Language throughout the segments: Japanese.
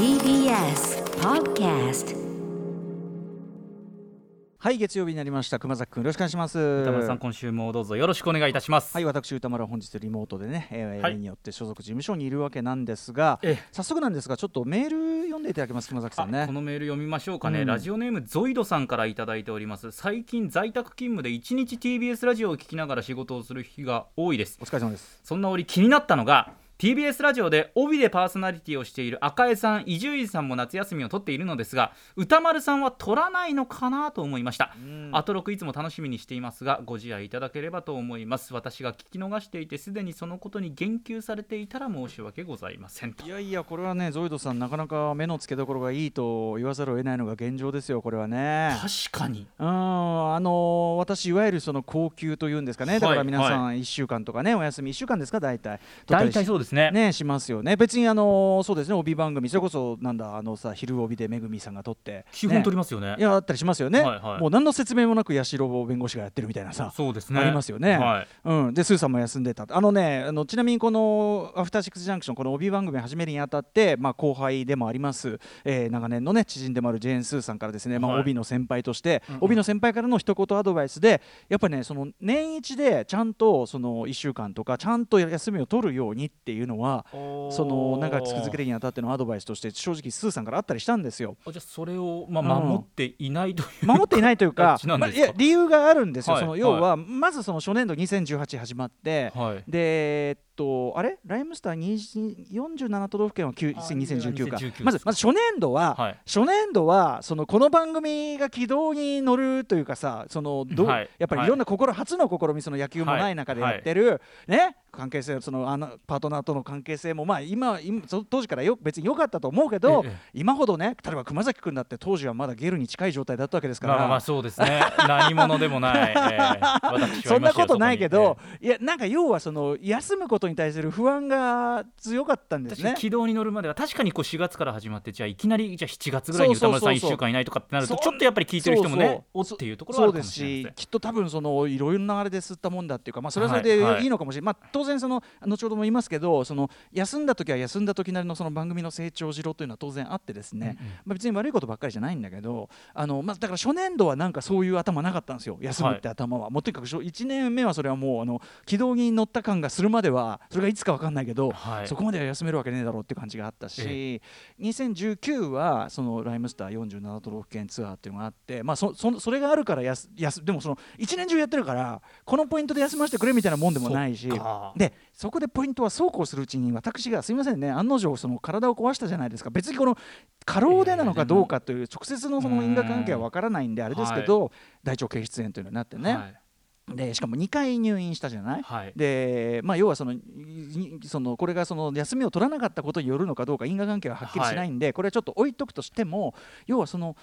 TBS Podcast はい月曜日になりました。熊崎君よろしくお願いします。歌丸さん今週もどうぞよろしくお願いいたします。はい私歌丸は本日リモートでね、えーはい。例によって所属事務所にいるわけなんですがええ。早速なんですがちょっとメール読んでいただけます熊崎さんね。あこのメール読みましょうかね、うん。ラジオネームゾイドさんからいただいております。最近在宅勤務で1日 TBS ラジオを聞きながら仕事をする日が多いです。お疲れ様です。そんな折気になったのが TBS ラジオで帯でパーソナリティをしている赤江さん伊集院さんも夏休みを取っているのですが歌丸さんは取らないのかなと思いました。うん。アトロクいつも楽しみにしていますがご自愛いただければと思います。私が聞き逃していてすでにそのことに言及されていたら申し訳ございませんと。いやいやこれはねゾイドさんなかなか目の付けどころがいいと言わざるを得ないのが現状ですよこれはね。確かに。うんあの私いわゆるその高級というんですかね。だから皆さん1週間とかねお休み1週間ですか大体。大体そうですね。ねしますよね。別にあのそうですね。帯番組。それこそなんだあのさ昼帯でめぐみさんが撮って。基本取りまますよね。いやあったりしますよね、はいはい。もう何の説明もなく八代弁護士がやってるみたいなさ。そうですね。ありますよね。はい。うん、でスーさんも休んでた。あのねあのちなみにこの「アフターシックスジャンクション」この帯番組始めるにあたって、まあ、後輩でもあります、えー長年のね知人でもあるジェーン・スーさんからですね、まあ、はい。帯の先輩として、帯の先輩からの一言アドバイスでやっぱりねその年一でちゃんとその1週間とかちゃんと休みを取るようにっていうのはその長く続けるにあたってのアドバイスとして正直スーさんからあったりしたんですよ。あじゃあそれを、まあ、うん。守っていないという、守っていないというか まあ、いや理由があるんですよ、はいその要は、まずその初年度2018始まって、はい。でとあれ？ライムスター20 47都道府県は9あ2019か。2019まずまず初年度は、はい。初年度はそのこの番組が軌道に乗るというかさそのどうはい。やっぱりい。ろんな心、初の試みその野球もない中でやってる、ね？関係性そのあのパートナーとの関係性もまあ今今そ当時からよ別に良かったと思うけど、ええ。今ほどね例えば熊崎君だって当時はまだゲルに近い状態だったわけですから。まあまあそうですね。何者でもない、えーそんなことないけどいやなんか要はその休むことに対する不安が強かったんですね。軌道に乗るまでは確かにこう4月から始まってじゃあいきなりじゃあ7月ぐらいに歌丸さん1そうそうそうそう。週間いないとかってなるとちょっとやっぱり聞いてる人もねおっていうところはあそうでするかもしれませんしきっと多分そのいろいろなあれで吸ったもんだっていうか、まあ、それはそれではいはいい。いのかもしれない、まあ、当然その後ほども言いますけどその休んだ時は休んだ時なりのその番組の成長しろというのは当然あってですね、うんうん。まあ、別に悪いことばっかりじゃないんだけどあの、まあ、だから初年度はなんかそういう頭なかったんですよ休むって頭は、もうとにかく1年目はそれはもうあの軌道に乗った感がするまではそれがいつか分かんないけど、はい。そこまでは休めるわけねえだろうって感じがあったし、2019はそのライムスター47都道府県ツアーっていうのがあって、まあ、そそそれがあるからやすやすでもその一年中やってるからこのポイントで休ませてくれみたいなもんでもないしでそこでポイントはそうこうするうちに私がすみませんね案の定その体を壊したじゃないですか。別にこの過労でなのかどうかという直接のその因果関係は分からないんであれですけど大腸憩室炎というのになってね、はいでしかも2回入院したじゃない？はい。でまあ、要はそのいそのこれがその休みを取らなかったことによるのかどうか因果関係ははっきりしないんで、これはちょっと置いとくとしても要はその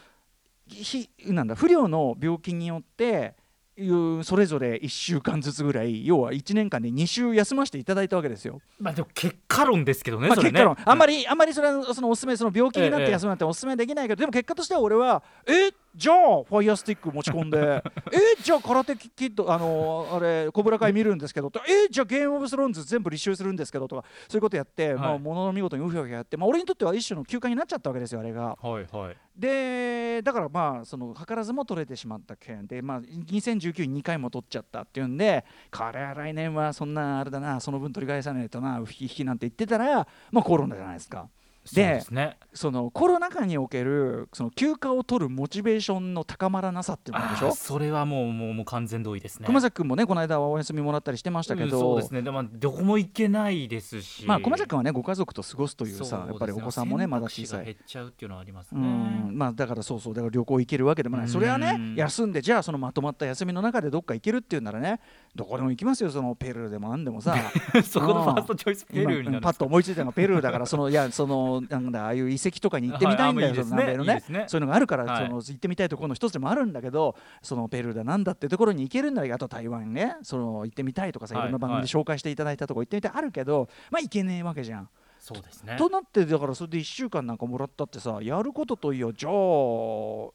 ひなんだ不良の病気によっていうそれぞれ1週間ずつぐらい要は1年間で2週休ませていただいたわけですよ。まあでも結果論ですけどね、まあ、結果論。あんまりあんまりそれはそのおすすめその病気になっええて休むなんておすすめできないけど、でも結果としては俺はえ？じゃあファイヤースティック持ち込んで。えじゃあ空手キッドあのあれコブラ会見るんですけど。とえじゃあゲームオブスローンズ全部履修するんですけど。とかそういうことやって、まあものの見事にうひょうひょやって、まあ、俺にとっては一種の休暇になっちゃったわけですよあれが。はいはい。でだからまあその図らずも取れてしまった件。で、まあ、2019に2回も取っちゃったっていうんでこれは来年はそんなあれだなその分取り返さないとなうひひきなんて言ってたら、まあ、コロナじゃないですか。でですね。そのコロナ禍におけるその休暇を取るモチベーションの高まらなさっていうのでしょ？それはもうもうもう完全同意ですね。熊崎君もねこの間はお休みもらったりしてましたけど、うんそうですね。でもどこも行けないですし。まあ熊崎君はねご家族と過ごすというそうですね。さやっぱりお子さんもねまだ小さい。減っちゃうっていうのはありますうねん。まあだからそうそう。だから旅行行けるわけでもない。それはねうん。休んでじゃあそのまとまった休みの中でどっか行けるっていうならねどこでも行きますよ。そのペルーでもなんでもさ。そこのファーストチョイスペルーになるパッと思いついたのがペルーだからそのいやそのなんだああいう遺跡とかに行ってみたいんだよ、南米のね。そういうのがあるから、はい。その行ってみたいところの一つでもあるんだけどそのペルーだなんだってところに行けるんだらあと台湾ね。その行ってみたいとかさ、はいい。ろんな番組で紹介していただいたところ行ってみたい。あるけどまあ行けねえわけじゃん。そうですね。となってだからそれで1週間なんかもらったってさやることといやじゃあ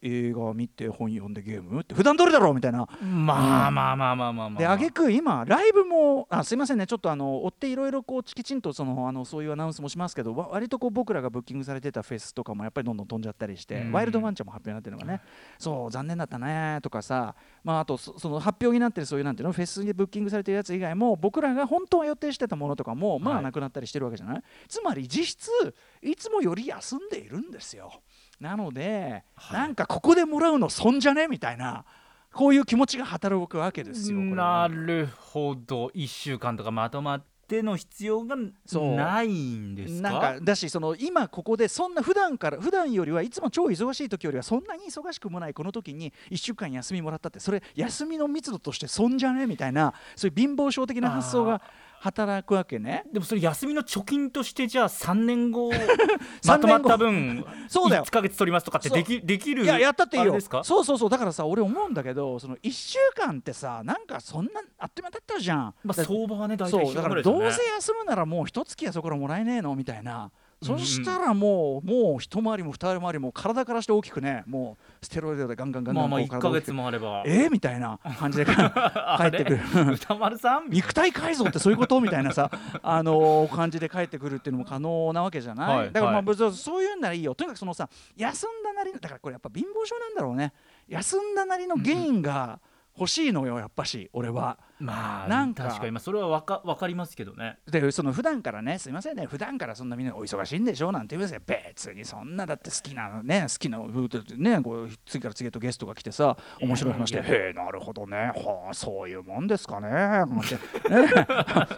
映画見て本読んでゲームって普段通りだろみたいな。まあまあまあまあまあまあで挙句今ライブもあすいませんねちょっとあの追っていろいろこうきちんとそのあのそういうアナウンスもしますけどわ割とこう僕らがブッキングされてたフェスとかもやっぱりどんどん飛んじゃったりして、うん。ワイルドワンちゃんも発表になってるのがね、そう残念だったねとかさまああとそその発表になってるそういうなんていうのフェスでブッキングされてるやつ以外も僕らが本当は予定してたものとかもまはい。あなくなったりしてるわけじゃない、つまり実質いつもより休んでいるんですよ。なので、はい。なんかここでもらうの損じゃね？みたいなこういう気持ちが働くわけですよなるほど。1週間とかまとまっての必要がないんですか？なんかだしその今ここでそんな普段から普段よりはいつも超忙しい時よりはそんなに忙しくもないこの時に1週間休みもらったってそれ休みの密度として損じゃね？みたいなそういう貧乏症的な発想が働くわけね。でもそれ休みの貯金としてじゃあ3年後三年後 まとまった分そうだよ。1ヶ月取りますとかってできできるいややったっていいよ。そうそうそう。だからさ俺思うんだけどその1週間ってさなんかそんなあっという間だったじゃん。まあだ相場はね大体そう。だからどうせ休むならもう一月やそこからもらえねえの？みたいな。そしたらもうもう一回りも二回りも体からして大きくねもうステロイドでガンガンガンガンまあまあ1ヶこう体を大きく月もあれば。えー、みたいな感じで 帰ってくる。歌丸さん？肉体改造ってそういうこと？みたいなさ、あのー感じで帰ってくるっていうのも可能なわけじゃない、はいだからまあはい。別にそういうんならいいよ。とにかくそのさ休んだなりのだからこれやっぱ貧乏症なんだろうね。休んだなりの原因が欲しいのよやっぱし俺は。まあなんか。確かにまあそれはわかわかりますけどね。でその普段からねすいませんね。普段からそんなみんなお忙しいんでしょなんて言うん。ですよ別にそんなだって好きなのね好きなねこう次から次へとゲストが来てさ面白い話で「いや。いへえなるほどね。はあそういうもんですかね」なんて。ね。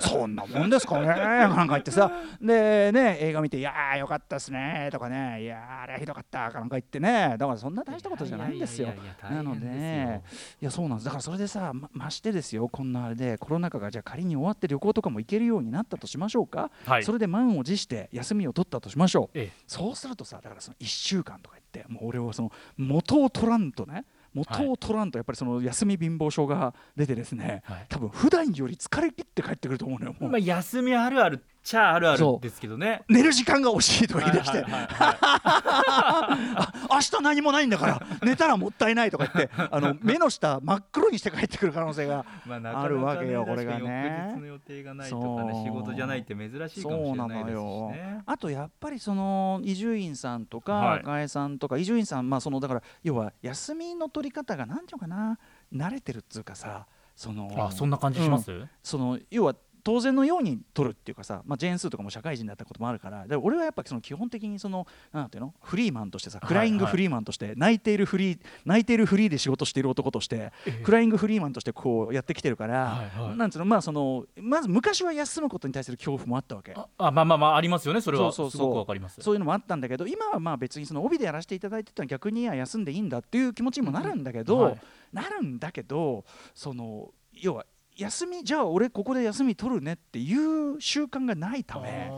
そんなもんですかね」なんか言ってさ。でね映画見て「いやーよかったっすね」とかね「いやーあれはひどかった」かなんか言ってね。だからそんな大したことじゃないんですよ。なのでいやそうなんです。だからそれでさまましてですよ。こんなあれでコロナ禍がじゃあ仮に終わって旅行とかも行けるようになったとしましょうか、はい。それで満を持して休みを取ったとしましょう。ええ。そうするとさだからその1週間とか言ってもう俺はその元を取らんとね元を取らんとやっぱりその休み貧乏症が出てですね、はい。多分普段より疲れ切って帰ってくると思うのよもう、まあ休みあるあるっちゃあるあそうるですけどね。寝る時間が惜しいとか言い出して、はいはいはいは あ明日何もないんだから寝たらもったいないとか言ってあの目の下真っ黒にして帰ってくる可能性があなかなかねあるわけよこれがね。翌日の予定がないとかね仕事じゃないって珍しいかもしそうれなないですしのよ。ねあとやっぱりその伊集院さんとかはい。赤江さんとか伊集院さんまあそのだから要は休みの取り方が何ていうのかな慣れてるっつうかさそのあそんな感じします、その要は当然のように取るっていうかさ、まあ、ジェーン・スーとかも社会人だったこともあるからで俺はやっぱその基本的にそのなんていうのフリーマンとしてさはいクライングフリーマンとして泣いているフリー泣いているフリーで仕事している男としてええ。クライングフリーマンとしてこうやってきてるから、なんつうのまあそのまず昔は休むことに対する恐怖もあったわけ。ああまあまあまあありますよねそれは。そうそうそう。すごくわかります。そういうのもあったんだけど今はまあ別にその帯でやらせていただいてたのは逆に休んでいいんだっていう気持ちにもなるんだけど、はい。なるんだけどその要は休みじゃあ俺ここで休み取るねっていう習慣がないため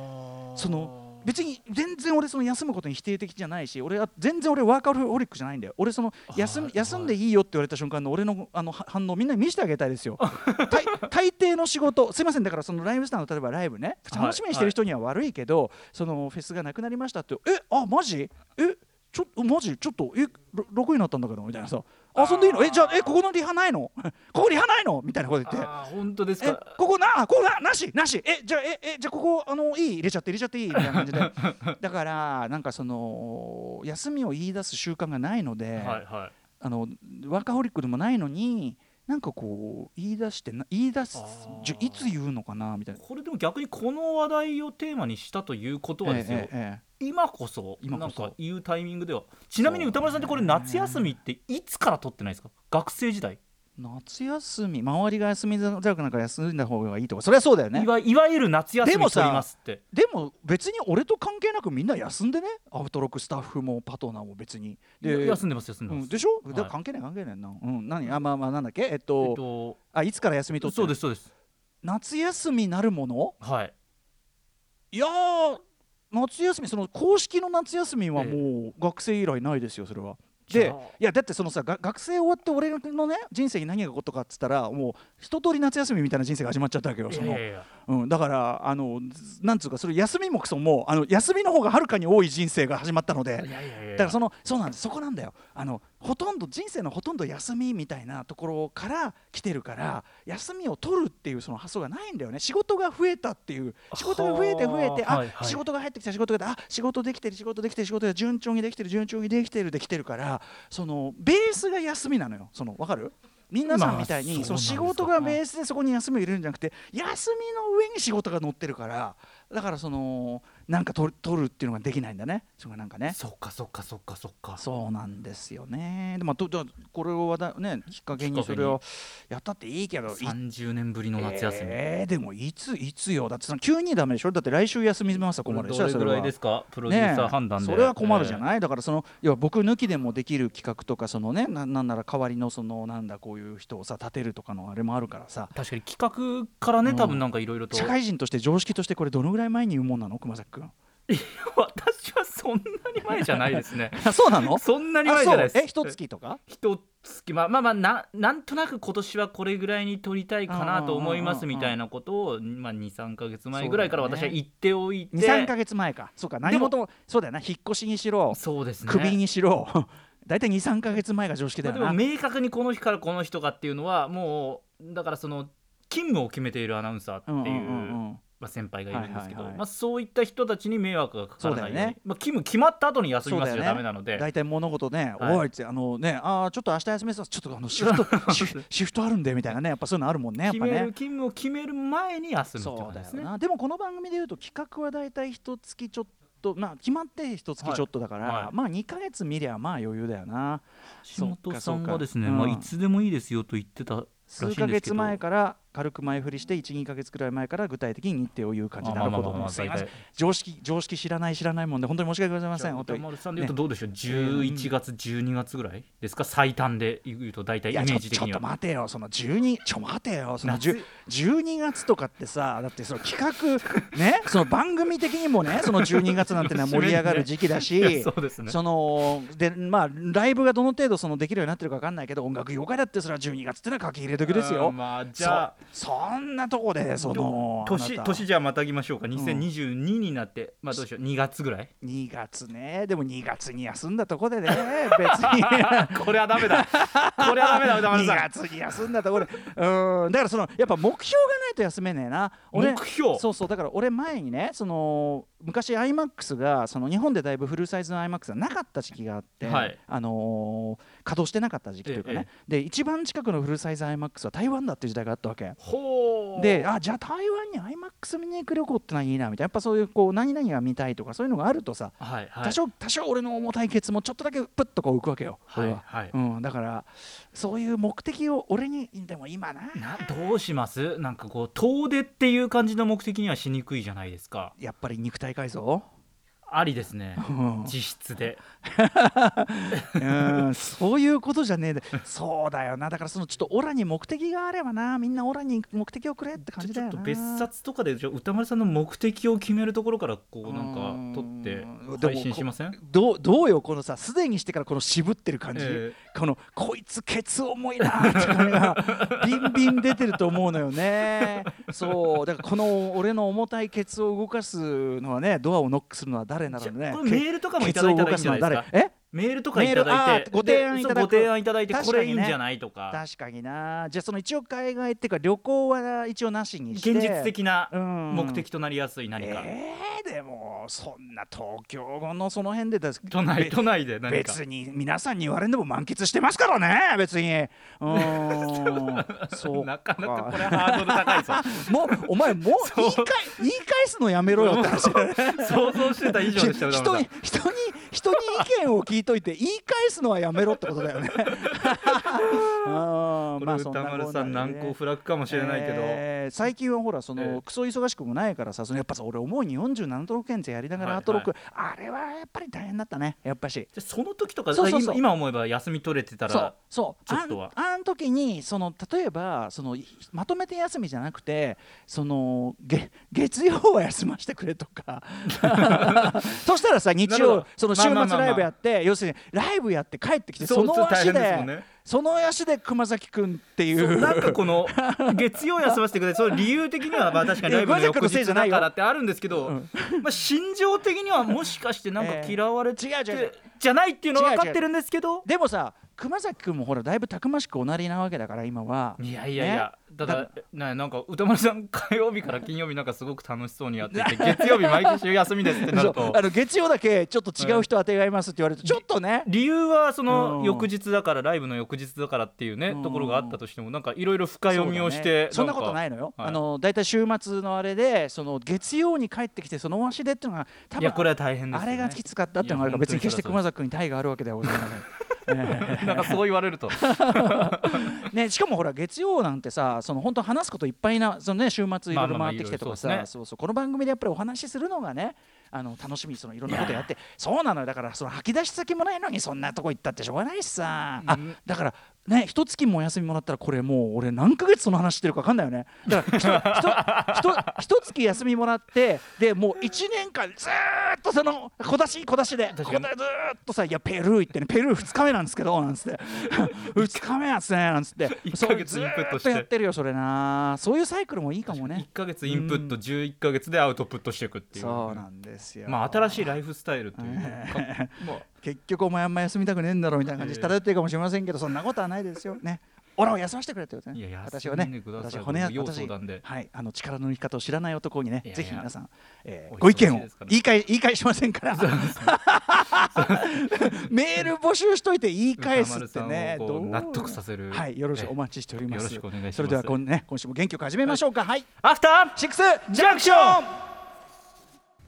その別に全然俺その休むことに否定的じゃないし俺は全然俺ワーカホリックじゃないんだよ。俺その休みはい。休んでいいよって言われた瞬間の俺のあのは反応みんなに見せてあげたいですよ。大大抵の仕事すいません。だからそのライブスターの例えばライブね。はい。楽しみにしてる人には悪いけど、そのフェスがなくなりましたってえあマジ？えちょマジちょっとえろ6になったんだけどみたいなさ遊んでいいの？えじゃあえここのリハないの？ここリハないの？みたいなこと言って。あー本当ですえかここな？ここな？なし？なし？えじゃあええじゃあここあのいい？入れちゃって入れちゃっていい？みたいな感じで。だからなんかその休みを言い出す習慣がないので、はいはい。あのワーカホリックでもないのになんかこう言い出してな言い出すじゃいつ言うのかな？みたいな。これでも逆にこの話題をテーマにしたということはですよ、ええええ今こそ今こそ。なんか言うタイミングでは。ちなみに歌丸さんってこれ夏休みっていつから取ってないですか？学生時代。夏休み周りが休みづらくなんか休んだ方がいいとか。それはそうだよね。いわいわゆる夏休でもさみ取りますって。でも別に俺と関係なくみんな休んでね。アウトロックスタッフもパトナーも別に。休んでます休んでます、うん、でしょ、はい。関係ない関係ないな、うん、何？あまあまあなんだっけ？えっと、えっとあいつから休み取ってそうですそうです。夏休みなるもの？はい。いやー夏休みその公式の夏休みはもう学生以来ないですよそれは。でいやだってそのさが学生終わって俺のね人生に何が起こったかっつったらもう一通り夏休みみたいな人生が始まっちゃったわけよその。うん、だからあのずなんつうかそれ休みもクソもあの休みの方がはるかに多い人生が始まったので。だからそのそうなんです。そこなんだよ。あのほとんど人生のほとんど休みみたいなところから来てるから休みを取るっていうその発想がないんだよね。仕事が増えたっていう。仕事が増えて増えてあ、はいはい。仕事が入ってきた仕事があ仕事できてる仕事できてる仕事が順調にできてる順調にできてるできてるからそのベースが休みなのよ。そのわかる？皆さんみたいに、まあその仕事がベースでそこに休みを入れるんじゃなくて休みの上に仕事が乗ってるからだからそのなんか取る取るっていうのができないんだね。それがなんかね。そっかそっかそっかそっか。そうなんですよね。でもととこれをねきっかけにそれをやったっていいけどい30年ぶりの夏休み、えーでもいついつよ。だってその急にダメでしょ？だって来週休みますは困るでしょ？どれぐらいですか？プロデューサー判断で、ねえそれは困るじゃい、ない、だからそのいや僕抜きでもできる企画とかそのねななんなら代わりのそのなんだこういう人をさ立てるとかのあれもあるからさ。確かに企画からね、うん多分なんかいろいろと。社会人として常識としてこれどのぐらい前に言うもんなの？熊崎君私はそんなに前じゃないですね。あそうなの？そんなに前じゃないです。え一月とか？一月まあまあまあななんとなく今年はこれぐらいに撮りたいかなと思いますみたいなことを、まあ、23か月前ぐらいから私は言っておいて。23か月前か。そうか何事もそうだよな。引っ越しにしろ。そうですね。クビにしろ。大体23か月前が常識だまあでよなも明確にこの日からこの人かっていうのはもうだからその勤務を決めているアナウンサーっていう,、うんうんうんうんまあ、先輩がいるんですけど、はいはいはい。まあ、そういった人たちに迷惑がかからないようにそうだよね。まあ、勤務決まった後に休みますよね。ダメなので、大体物事ね、はい。おいってあのねあーちょっと明日休みです。ちょっとあのシフト シフシフトあるんでみたいなねやっぱそういうのあるもんねやっ決める勤務を決める前に休むってそうだよことですね。な。でもこの番組でいうと企画は大体一月ちょっとまあ決まって一月ちょっとだから、はい。はい。まあ2か月見りゃまあ余裕だよな。橋本さんがですね、そうかそうか。まあ、いつでもいいですよと言ってた数ヶ月前から軽く前振りして12か月くらい前から具体的に日程を言う感じ。なるほど。すいません。常識常識知らない知らないもんで本当に申し訳ございません。本当さんで言うとどうでしょう、11月12月ぐらいですか？最短で言うと大体イメージ的には。ちょっと待てよ。その12ちょ待てよ。その夏。10 12月とかってさだってその企画 ね？その番組的にもねその12月なんてのは盛り上がる時期だし、そうですね。そのでまあライブがどの程度そのできるようになってるか分かんないけど音楽業界だってそれは12月ってのは書き入れ時ですよ。うんまあじゃあそそんなとこでその年年じゃあまたぎましょうか。2022になって、まあどうしよう。2月ぐらい？2月ね。でも2月に休んだとこでね 別に。これはダメだ。これはダメだ歌丸2さん。月に休んだところで。うん。だからそのやっぱ目標がないと休めねえな。俺目標？そうそう。だから俺前にねその昔 iMAX がその日本でだいぶフルサイズの iMAX がなかった時期があって、はい。あのー稼働してなかった時期というかね、で一番近くのフルサイズ iMAX は台湾だっていう時代があったわけ。であじゃあ台湾に iMAX 見に行く旅行ってのはいいなみたいなやっぱそういうこう何々が見たいとかそういうのがあるとさはいはい。多少多少俺の重たいケツもちょっとだけプッとこう浮くわけよ、はいはい。うん、だからそういう目的を俺にでも今な。などうします？なんかこう遠出っていう感じの目的にはしにくいじゃないですか。やっぱり肉体改造、ありですね。うん。実質で。うんそういうことじゃねえ。でそうだよな。だからそのちょっとオラに目的があればな。みんなオラに目的をくれって感じだよな。ちょっと別冊とかでじゃあ歌丸さんの目的を決めるところからこうなんか撮ってうん配信しません？どうどうよこのさすでにしてからこの渋ってる感じ、えこのこいつケツ重いなって感じがビンビン出てると思うのよね。そう。だからこの俺の重たいケツを動かすのはねドアをノックするのは誰なのねあこれメールとかもいただいたらいいんじゃないですか？え？メールとかいただいてご提案いただご提案いただいてこれいいんじゃないとか。確かにな。じゃあその一応海外っていうか旅行は一応なしにして。現実的なうん。目的となりやすい何か。えー、でもそんな東京のその辺でだ都内べ都内で何か。別に皆さんに言われんでも満喫してますからね別に。うーん。そうなかなかこれハードル高いぞ。もうお前もう言い返言い返すのやめろよって話。想像してた以上でした人丸 に人に人に意見を聞いといて言い返すのはやめろってことだよね。あまあ歌丸さん難攻不落かもしれないけど、えー最近はほらその、ええクソ忙しくもないからさそのやっぱさ俺思うに47都道府県ってやりながらはい。アトロック、あれはやっぱり大変だったねやっぱし。その時とかそうそうそう。今今思えば休み取れてたらそうちょっとは。あんあん時にその例えばそのいまとめて休みじゃなくてそのげ月曜は休ませてくれとか。と そしたらさ日曜その週末ライブやって要するにライブやって帰ってきてその足変でその足で熊崎君っていそううなんかこの月曜休ませてくれその理由的にはまあ確かにライブの翌日だからってあるんですけど、うん。まあ心情的にはもしかしてなんか嫌われて、えー違う違うじゃないっていうのは分かってるんですけど。でもさ熊崎君もほらだいぶたくましくおなりなわけだから今は。いやいやいや、ただだななんか歌丸さん火曜日から金曜日なんかすごく楽しそうにやっていて月曜日毎週休みですってなると。あの月曜だけちょっと違う人当てがいますって言われるとちょっとね。理由はそのうん。翌日だからライブの翌日だからっていうねうん。ところがあったとしてもなんかいろいろ深読みをしてね。そんなこといないのよ、はい。あのだいたい週末のあれでその月曜に帰ってきてその足でっていうのが多分これは大変ね。あれがきつかったっていうのがあるから別に決して熊崎君に大があるわけではございません。え なんかそう言われると。え ね、しかもほら月曜なんてさその本当話すこといっぱいなその、ね、週末いろいろ回ってきてとかさ、この番組でやっぱりお話しするのがねあの楽しみにそのいろんなことやって。そうなのよ。だからその吐き出し先もないのにそんなとこ行ったってしょうがないしさ、あうん。だからね一月もお休みもらったらこれもう俺何ヶ月その話してるか分かんないよね。だからひとひと月休みもらってでもう1年間ずーっとその小出し小出しでずーっとさ「いやペルー行ってねペルー2日目なんですけど」なんつって「2日目やつね」なんつって。一ヶ月インプットして。やってるよそれなそういうサイクルもいいかもね。1か月インプット11か月でアウトプットしていくっていうそうなんですよ。まあ新しいライフスタイルというかまあ結局お前あんま休みたくねえんだろみたいな感じで漂ってるかもしれませんけどそんなことはないですよ。ね。俺を休ませてくれってことね。私はね。私は骨や要私はい。あの力の抜き方を知らない男にねぜひ皆さん、えーご意見を言い換え言い返しませんから。メール募集しといて言い返すってね納得させる。はい。よろしくえお待ちしております。よろしくお願いします。それではこん、ね、今週も元気よく始めましょうか。はい、アフターシックスジャンクション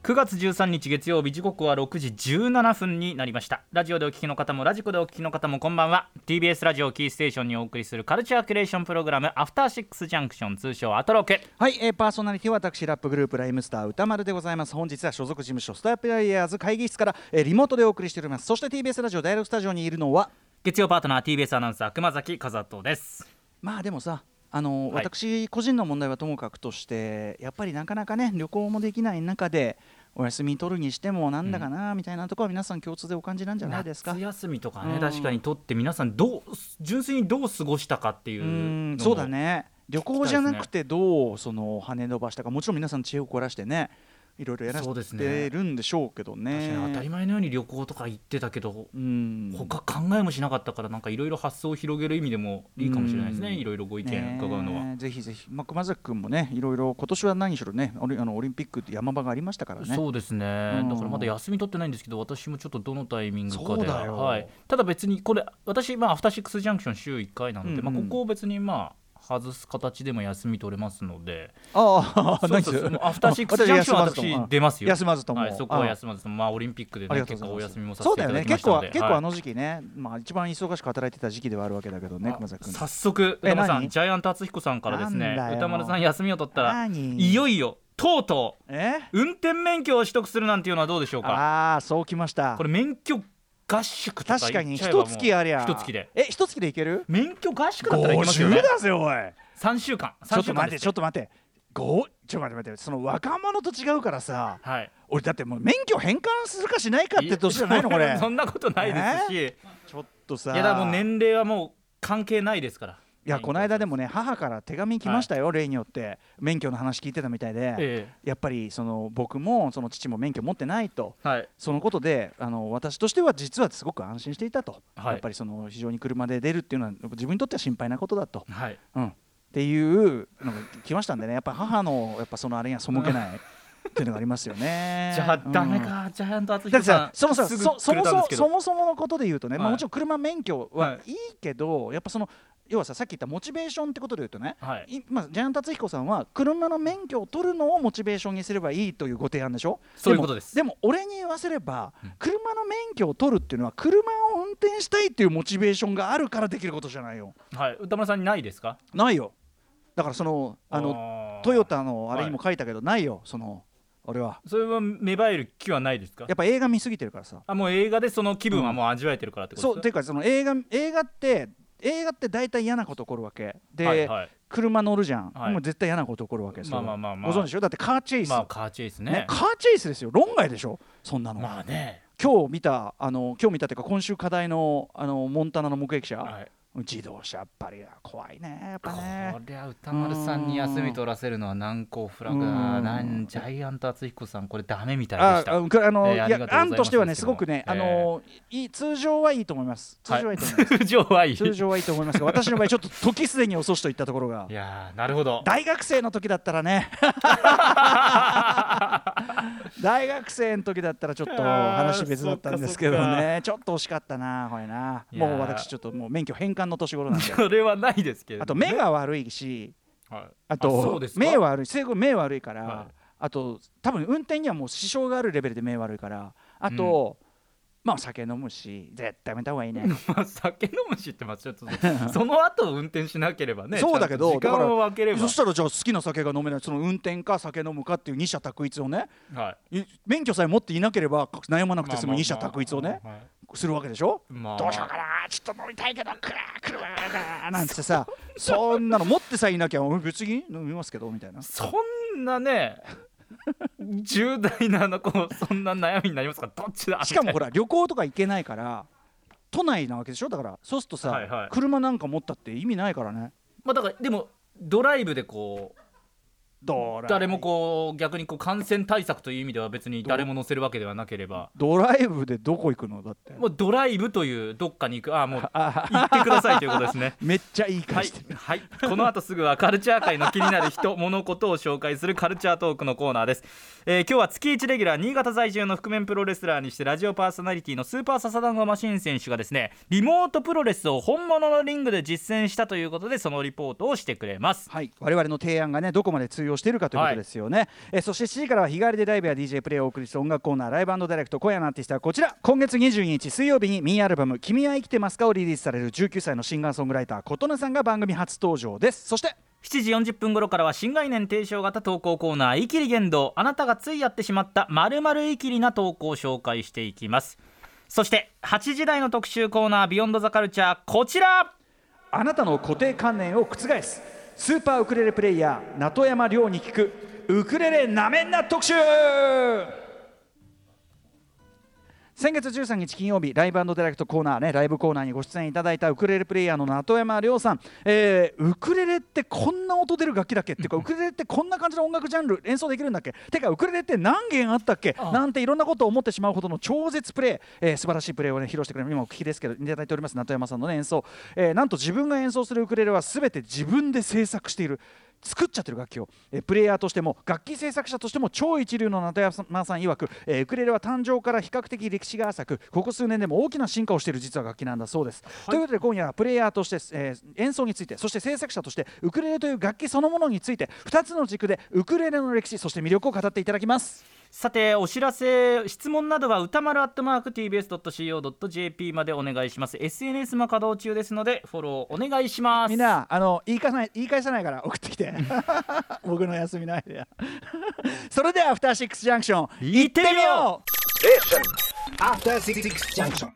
9月13日月曜日時刻は6時17分になりました。ラジオでお聞きの方もラジコでお聞きの方もこんばんは。TBS ラジオキーステーションにお送りするカルチャーキュレーションプログラムアフターシックスジャンクション通称アトロク。はい、えー、パーソナリティは私ラップグループライムスター歌丸でございます。本日は所属事務所スタープレイヤーズ会議室から、えーリモートでお送りしております。そして TBS ラジオダイレクトスタジオにいるのは月曜パートナー TBS アナウンサー熊崎和人です。まあでもさあの、はい。私個人の問題はともかくとしてやっぱりなかなかね旅行もできない中でお休み取るにしてもなんだかな、みたいなところは皆さん共通でお感じなんじゃないですか？夏休みとかね、うん。確かにとって皆さんどう純粋にどう過ごしたかっていうそうだね。旅行じゃなくてどうその跳ね伸ばしたか。もちろん皆さん知恵を凝らしてねいろいろやらせねてるんでしょうけどね。確かに当たり前のように旅行とか行ってたけどうん。他考えもしなかったからなんかいろいろ発想を広げる意味でもいいかもしれないですねうん。いろいろご意見伺うのは、ぜひぜひ、まあ、熊崎君もねいろいろ今年は何しろねオリあのオリンピックって山場がありましたからね。そうですね、うん。だからまだ休み取ってないんですけど私もちょっとどのタイミングかでは。い、ただ別にこれ私、まあ、アフターシックスジャンクション週1回なので、うんうん。まあ、ここを別にまあ外す形でも休み取れますので。ああそうそうアフターシックスジャンクションは私出ますよ。休まずとも、はい、そこは休まずとも。まあオリンピックで、結構お休みもさせていただきましたので。はい。結構あの時期ね、まあ一番忙しく働いてた時期ではあるわけだけどね熊崎君。早速え歌丸さん何？ジャイアント厚彦さんからですね歌丸さん休みを取ったら何？いよいよとうとえ？う運転免許を取得するなんていうのはどうでしょうか？ああそうきました。これ免許合宿とか確かに一月ありゃ。一月で。え一月でいける？免許合宿だったら行きますよ。ね50だぜおい。3週間。3ちょっと待ってちょっと待って。ごちょっと待って待って。その若者と違うからさ。はい。俺だってもう免許返還するかしないかって年じゃないのこれ。そんなことないですし。ちょっとさ。いやだもう年齢はもう関係ないですからいやこの間でもね母から手紙来ましたよ、例によって。免許の話聞いてたみたいで、えやっぱりその僕もその父も免許持ってないと。えはい。そのことであの私としては実はすごく安心していたと、はい。やっぱりその非常に車で出るっていうのは自分にとっては心配なことだと、はい。うん、っていうのが来ましたんでねやっぱ母のやっぱそのあれには背けない。っていうのがありますよね。じゃあダメうんか、ジャイアント厚彦さんさそもそもそもそものことで言うとね、まあ、はい。もちろん車免許ははいいいけど、やっぱその要はささっき言ったモチベーションってことで言うとね、はい。いまあ、ジャイアン達彦さんは車の免許を取るのをモチベーションにすればいいというご提案でしょ？そういうことです。でも俺に言わせれば、うん。車の免許を取るっていうのは車を運転したいっていうモチベーションがあるからできることじゃないよ。はい。歌丸さんにないですか？ないよ。だからそのあののトヨタのあれにも書いたけど、ないよ。その俺は。それは芽生える気はないですか？やっぱ映画見すぎてるからさ。あもう映画でその気分はもう味わえてるからってことですそうていうかその映画映画って映画って大体嫌なこと起こるわけ。で、はいはい。車乗るじゃん、はい。もう絶対嫌なこと起こるわけですよ、まあまあまあまあ。ご存知でしょ？だってカーチェイス、まあカーチェイスね。ねカーチェイスですよ。論外でしょ？そんなの、まあね。今日見たあの今日見たっていうか今週課題のあのモンタナの目撃者、はい自動車やっぱり怖いねやっぱね。こりゃ歌丸さんに休み取らせるのは難攻不落だうん。なんジャイアント厚彦さんこれダメみたいでした。あああの、いやえーいます案としてはねですごくね、えーあのいい通常はいいと思います。通常はいいと思います、通常はいい。通常はいいと思いますが私の場合ちょっと時すでに遅しといったところが。いやーなるほど。大学生の時だったらね 大学生の時だったらちょっと話別だったんですけどね。ちょっと惜しかったなこれな。もう私ちょっともう免許返還の年頃なんでそれはないですけれどあと目が悪いしはい。あと目悪い生後目悪いから、はい。あと多分運転にはもう支障があるレベルで目悪いからあと、まあ酒飲むし絶対やめた方がいいね。まあ酒飲むしってまあちょっと その後運転しなければね そうだけど時間を分ければ。そしたらじゃあ好きな酒が飲めないその運転か酒飲むかっていう二者択一をねはい。い免許さえ持っていなければ悩まなくて済むまあまあ。まあ二者択一をねはいするわけでしょ？まあ。どうしようかなちょっと飲みたいけどくらくらなんてさそんなの持ってさえいなきゃ俺別に飲みますけどみたいな。そんなね重大なのこうそんな悩みになりますか？どっちだ？しかもほらら旅行とか行けないから都内なわけでしょ？だからそうするとさ、はいはい。車なんか持ったって意味ないからね。まあだからでもドライブでこう誰もこう逆にこう感染対策という意味では別に誰も乗せるわけではなければ。ドライブでどこ行くの？だって。もうドライブというどっかに行く。ああもうあ 行ってくださいということですね。めっちゃいいはい感じで、、はい、この後すぐはカルチャー界の気になる人物事を紹介するカルチャートークのコーナーです、えー今日は月1レギュラー新潟在住の覆面プロレスラーにしてラジオパーソナリティのスーパーササダンゴマシン選手がですねリモートプロレスを本物のリングで実践したということでそのリポートをしてくれます。はい、我々の提案がねどこまで通用しているかということですよね、えーそして7時からは日替わりでライブや DJ プレイをお送りする音楽コーナーライブダイレクト今夜のアーティストはこちら。今月22日水曜日にミニアルバム「君は生きてますか?」をリリースされる19歳のシンガーソングライター琴音さんが番組初登場です。そして7時40分頃からは新概念提唱型投稿コーナー「イキリ言動」あなたがついやってしまった〇〇イキリな投稿を紹介していきます。そして8時台の特集コーナー「ビヨンドザカルチャーこちら。あなたの固定観念を覆すスーパーウクレレプレイヤー名山亮に聞くウクレレなめんな特集。先月13日金曜日ライブディレクトコーナーねライブコーナーにご出演いただいたウクレレプレイヤーの名山亮さん、えーウクレレってこんな音出る楽器だっけ？っていうか ウクレレってこんな感じの音楽ジャンル演奏できるんだっけ？てかウクレレって何弦あったっけ？なんていろんなことを思ってしまうほどの超絶プレイ、えー素晴らしいプレーをね披露してくれる。今お聞きですけどいただいております名山さんの、ね、演奏、えーなんと自分が演奏するウクレレは全て自分で制作している作っちゃってる楽器を、えープレイヤーとしても楽器制作者としても超一流の名山さん曰く、えーウクレレは誕生から比較的歴史が浅くここ数年でも大きな進化をしている実は楽器なんだそうです、ということで今夜はプレイヤーとして、えー演奏についてそして制作者としてウクレレという楽器そのものについて2つの軸でウクレレの歴史そして魅力を語っていただきますさてお知らせ質問などは歌丸アットマーク TBS.CO.JP までお願いします SNS も稼働中ですのでフォローお願いしますみんなあの言い返さない言い返さないから送ってきて僕の休みの間やそれではアフターシックスジャンクション行ってみようう After Six Junction.